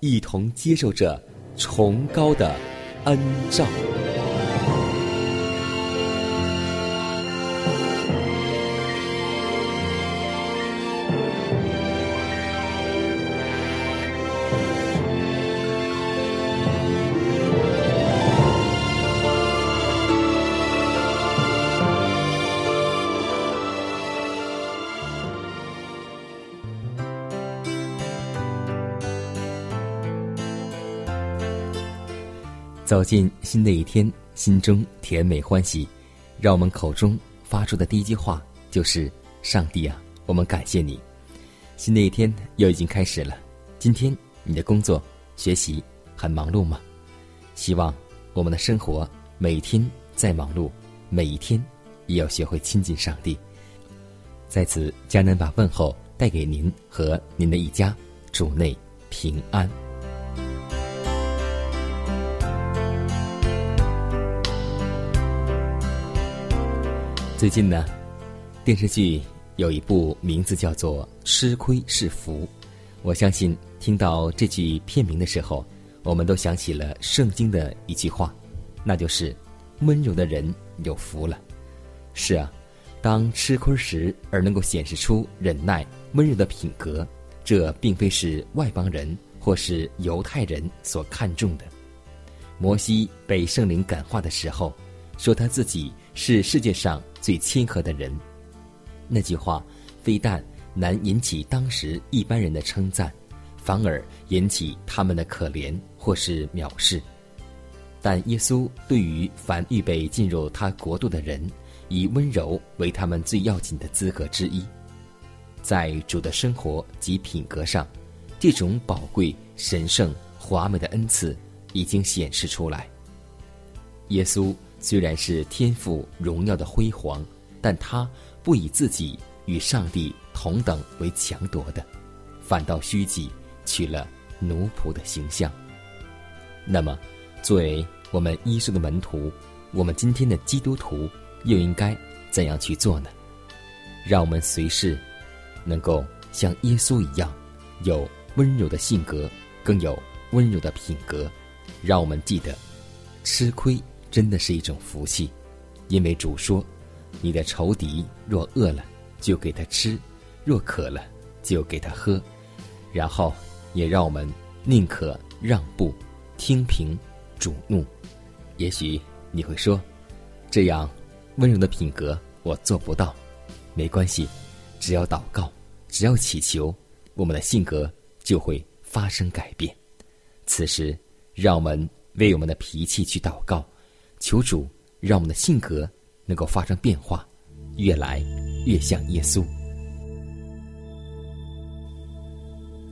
一同接受着崇高的恩照。走进新的一天，心中甜美欢喜，让我们口中发出的第一句话就是：“上帝啊，我们感谢你。”新的一天又已经开始了，今天你的工作、学习很忙碌吗？希望我们的生活每天再忙碌，每一天也要学会亲近上帝。在此，迦南把问候带给您和您的一家，主内平安。最近呢，电视剧有一部名字叫做《吃亏是福》，我相信听到这句片名的时候，我们都想起了圣经的一句话，那就是“温柔的人有福了”。是啊，当吃亏时而能够显示出忍耐、温柔的品格，这并非是外邦人或是犹太人所看重的。摩西被圣灵感化的时候，说他自己是世界上最谦和的人。那句话非但难引起当时一般人的称赞，反而引起他们的可怜或是藐视。但耶稣对于凡预备进入他国度的人，以温柔为他们最要紧的资格之一。在主的生活及品格上，这种宝贵、神圣、华美的恩赐已经显示出来。耶稣虽然是天赋荣耀的辉煌，但他不以自己与上帝同等为强夺的，反倒虚己，取了奴仆的形象。那么，作为我们耶稣的门徒，我们今天的基督徒又应该怎样去做呢？让我们随时能够像耶稣一样，有温柔的性格，更有温柔的品格。让我们记得，吃亏真的是一种福气，因为主说：“你的仇敌若饿了，就给他吃；若渴了，就给他喝。”然后，也让我们宁可让步，听凭主怒。也许你会说，这样温柔的品格我做不到，没关系，只要祷告，只要祈求，我们的性格就会发生改变。此时，让我们为我们的脾气去祷告，求主让我们的性格能够发生变化，越来越像耶稣。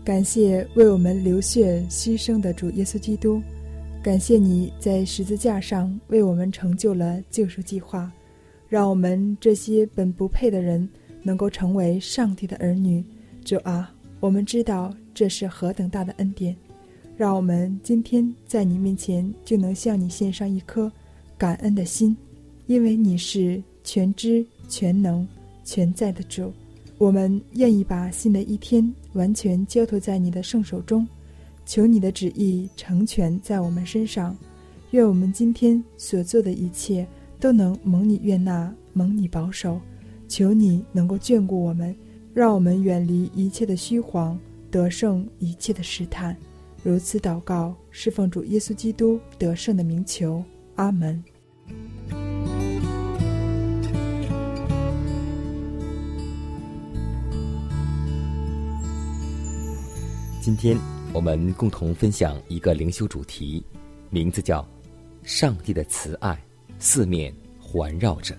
感谢为我们流血牺牲的主耶稣基督，感谢你在十字架上为我们成就了救赎计划，让我们这些本不配的人能够成为上帝的儿女。主啊，我们知道这是何等大的恩典，让我们今天在你面前就能向你献上一颗感恩的心，因为你是全知全能全在的主。我们愿意把新的一天完全交托在你的圣手中，求你的旨意成全在我们身上。愿我们今天所做的一切都能蒙你悦纳，蒙你保守。求你能够眷顾我们，让我们远离一切的虚晃，得胜一切的试探。如此祷告，侍奉主耶稣基督得胜的名求。阿门。今天我们共同分享一个灵修主题，名字叫“上帝的慈爱四面环绕着”。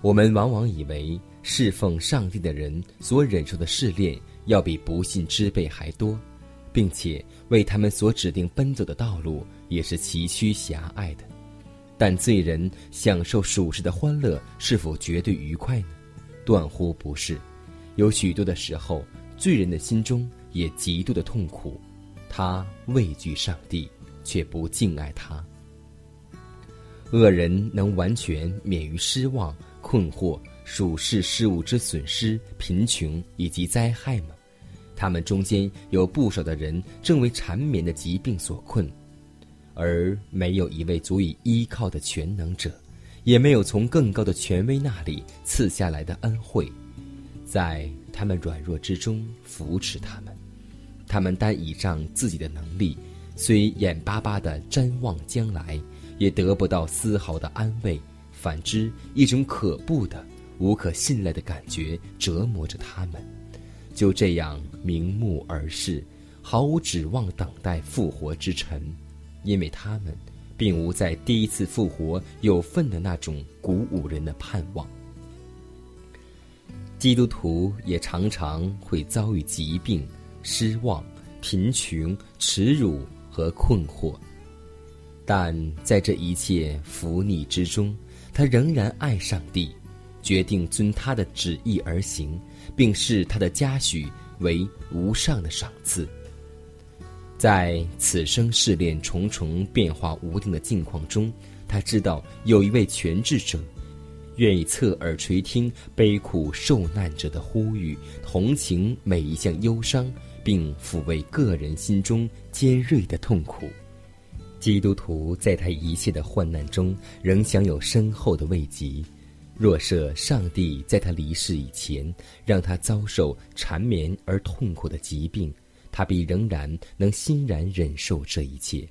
我们往往以为侍奉上帝的人所忍受的试炼要比不信之辈还多，并且为他们所指定奔走的道路也是崎岖狭隘的。但罪人享受属世的欢乐，是否绝对愉快呢？断乎不是。有许多的时候，罪人的心中。也极度的痛苦，他畏惧上帝，却不敬爱他。恶人能完全免于失望、困惑、属世事物之损失、贫穷以及灾害吗？他们中间有不少的人正为缠绵的疾病所困，而没有一位足以依靠的全能者，也没有从更高的权威那里赐下来的恩惠，在他们软弱之中扶持他们。他们单倚仗自己的能力，虽眼巴巴的瞻望将来，也得不到丝毫的安慰。反之，一种可怖的、无可信赖的感觉折磨着他们。就这样瞑目而视，毫无指望等待复活之晨，因为他们并无在第一次复活有份的那种鼓舞人的盼望。基督徒也常常会遭遇疾病。失望、贫穷、耻辱和困惑，但在这一切福逆之中，他仍然爱上帝，决定遵他的旨意而行，并视他的嘉许为无上的赏赐。在此生试炼重重、变化无定的境况中，他知道有一位全智者，愿意侧耳垂听悲苦受难者的呼吁，同情每一项忧伤。并抚慰个人心中尖锐的痛苦。基督徒在他一切的患难中，仍享有深厚的慰藉。若设上帝在他离世以前，让他遭受缠绵而痛苦的疾病，他必仍然能欣然忍受这一切。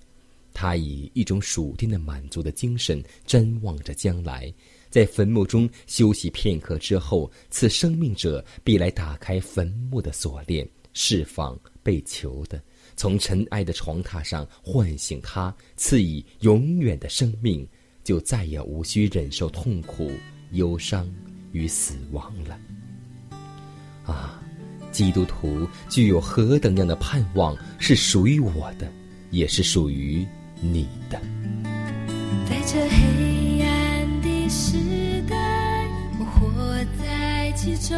他以一种属天的满足的精神，瞻望着将来，在坟墓中休息片刻之后，赐生命者必来打开坟墓的锁链。释放被囚的，从尘埃的床榻上唤醒他，赐以永远的生命，就再也无需忍受痛苦、忧伤与死亡了。啊，基督徒具有何等样的盼望，是属于我的，也是属于你的。在这黑暗的时代，我活在其中，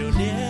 就连。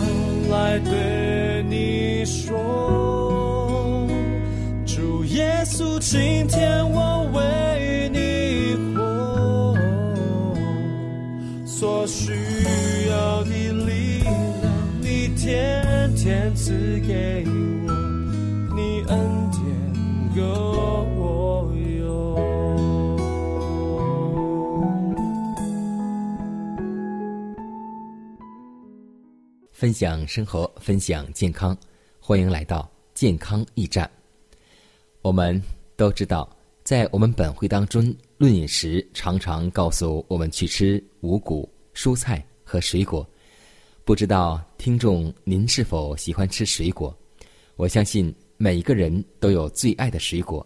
分享生活，分享健康，欢迎来到健康驿站。我们都知道，在我们本会当中，论饮食常常告诉我们去吃五谷、蔬菜和水果。不知道听众您是否喜欢吃水果？我相信每一个人都有最爱的水果。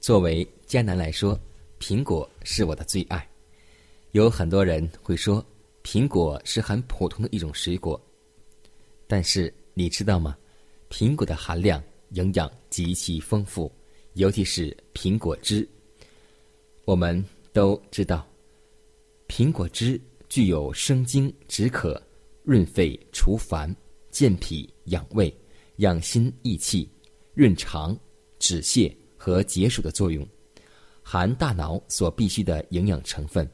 作为迦南来说，苹果是我的最爱。有很多人会说，苹果是很普通的一种水果，但是你知道吗？苹果的含量营养极其丰富，尤其是苹果汁。我们都知道，苹果汁具有生津止渴、润肺除烦、健脾养胃、养心益气、润肠止泻和解暑的作用，含大脑所必需的营养成分。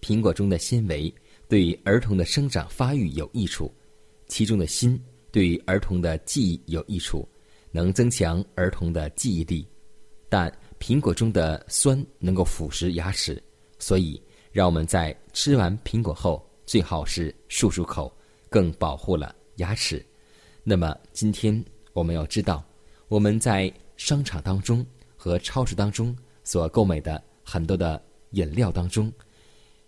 苹果中的纤维对儿童的生长发育有益处，其中的锌对儿童的记忆有益处，能增强儿童的记忆力。但苹果中的酸能够腐蚀牙齿，所以让我们在吃完苹果后最好是漱漱口，更保护了牙齿。那么今天我们要知道，我们在商场当中和超市当中所购买的很多的饮料当中。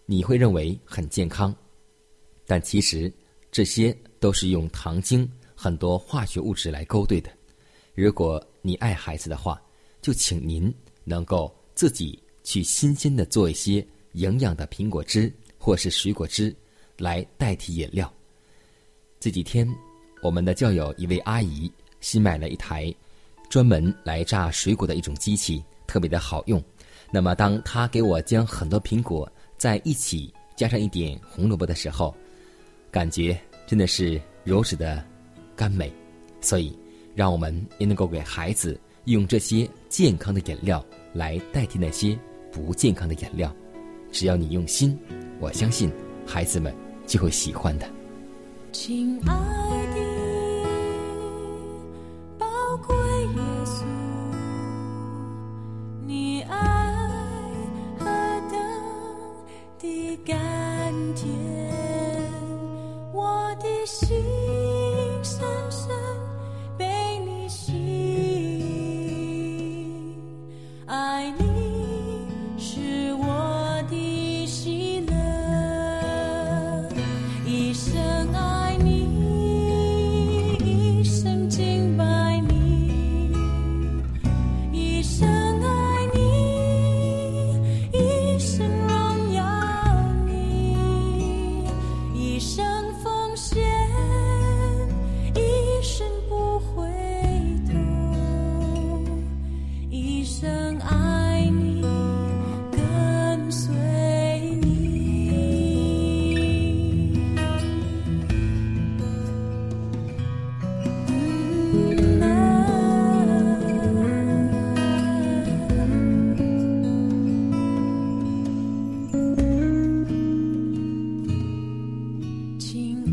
你会认为很健康，但其实这些都是用糖精、很多化学物质来勾兑的。如果你爱孩子的话，就请您能够自己去新鲜的做一些营养的苹果汁或是水果汁来代替饮料。这几天，我们的教友一位阿姨新买了一台专门来榨水果的一种机器，特别的好用。那么，当她给我将很多苹果在一起，加上一点红萝卜的时候，感觉真的是如此的甘美。所以，让我们也能够给孩子用这些健康的饮料来代替那些不健康的饮料。只要你用心，我相信孩子们就会喜欢的。亲爱心。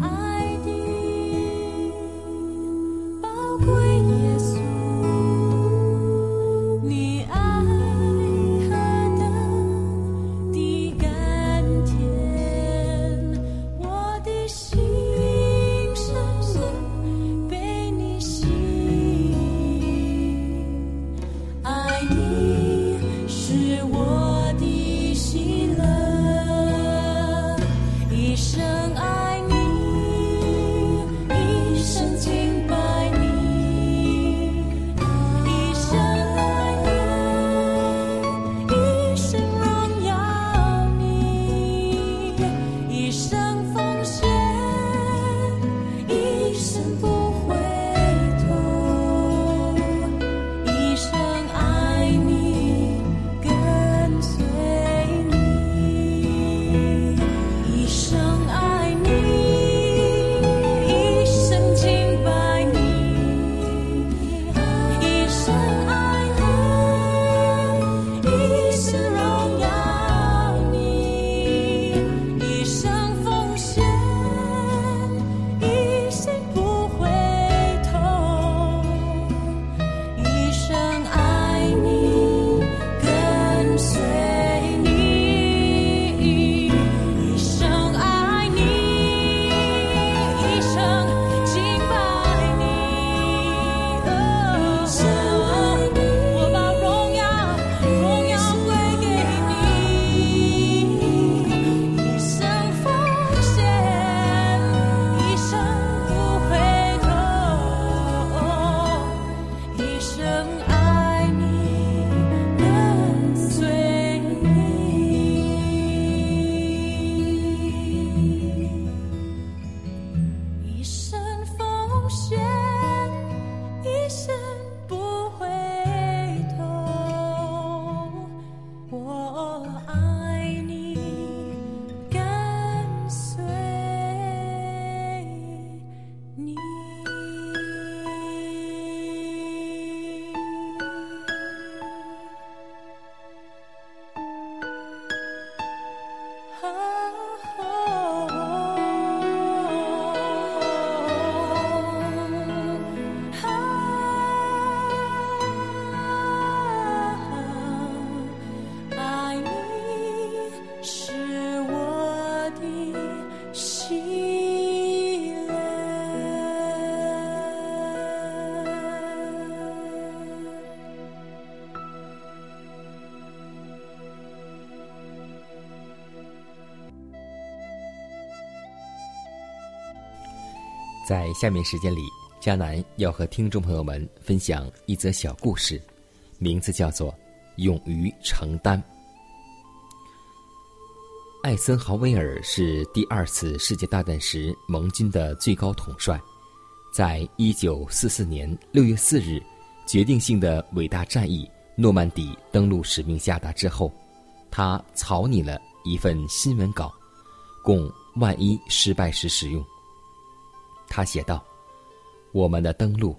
的。在下面时间里，迦南要和听众朋友们分享一则小故事，名字叫做《勇于承担》。艾森豪威尔是第二次世界大战时盟军的最高统帅，在一九四四年六月四日，决定性的伟大战役诺曼底登陆使命下达之后，他草拟了一份新闻稿，供万一失败时使用。他写道：“我们的登陆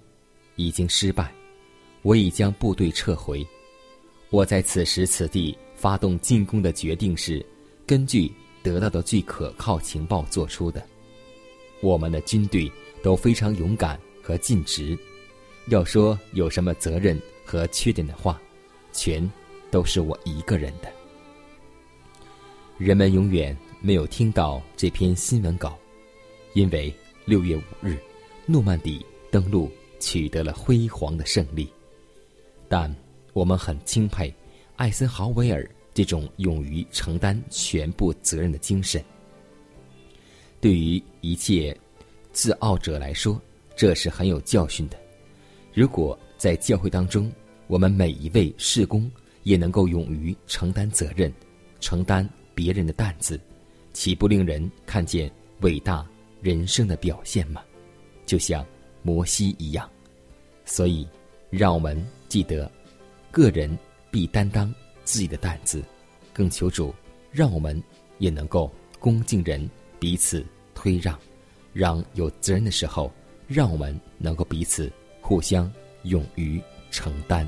已经失败，我已将部队撤回。我在此时此地发动进攻的决定是根据得到的最可靠情报做出的。我们的军队都非常勇敢和尽职。要说有什么责任和缺点的话，全都是我一个人的。人们永远没有听到这篇新闻稿，因为。”六月五日，诺曼底登陆取得了辉煌的胜利，但我们很钦佩艾森豪威尔这种勇于承担全部责任的精神。对于一切自傲者来说，这是很有教训的。如果在教会当中，我们每一位事工也能够勇于承担责任，承担别人的担子，岂不令人看见伟大？人生的表现嘛，就像摩西一样，所以让我们记得，个人必担当自己的担子，更求主让我们也能够恭敬人，彼此推让，让有责任的时候，让我们能够彼此互相勇于承担。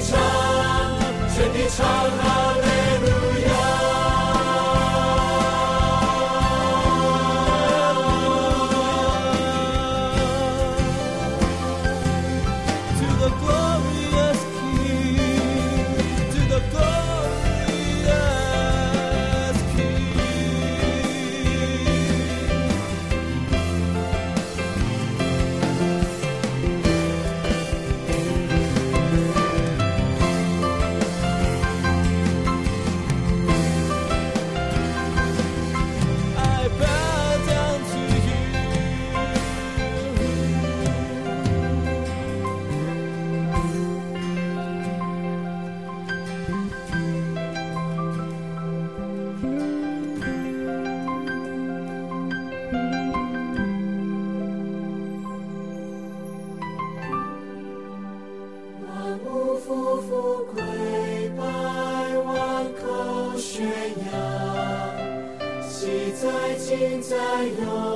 唱，全体唱哈在、永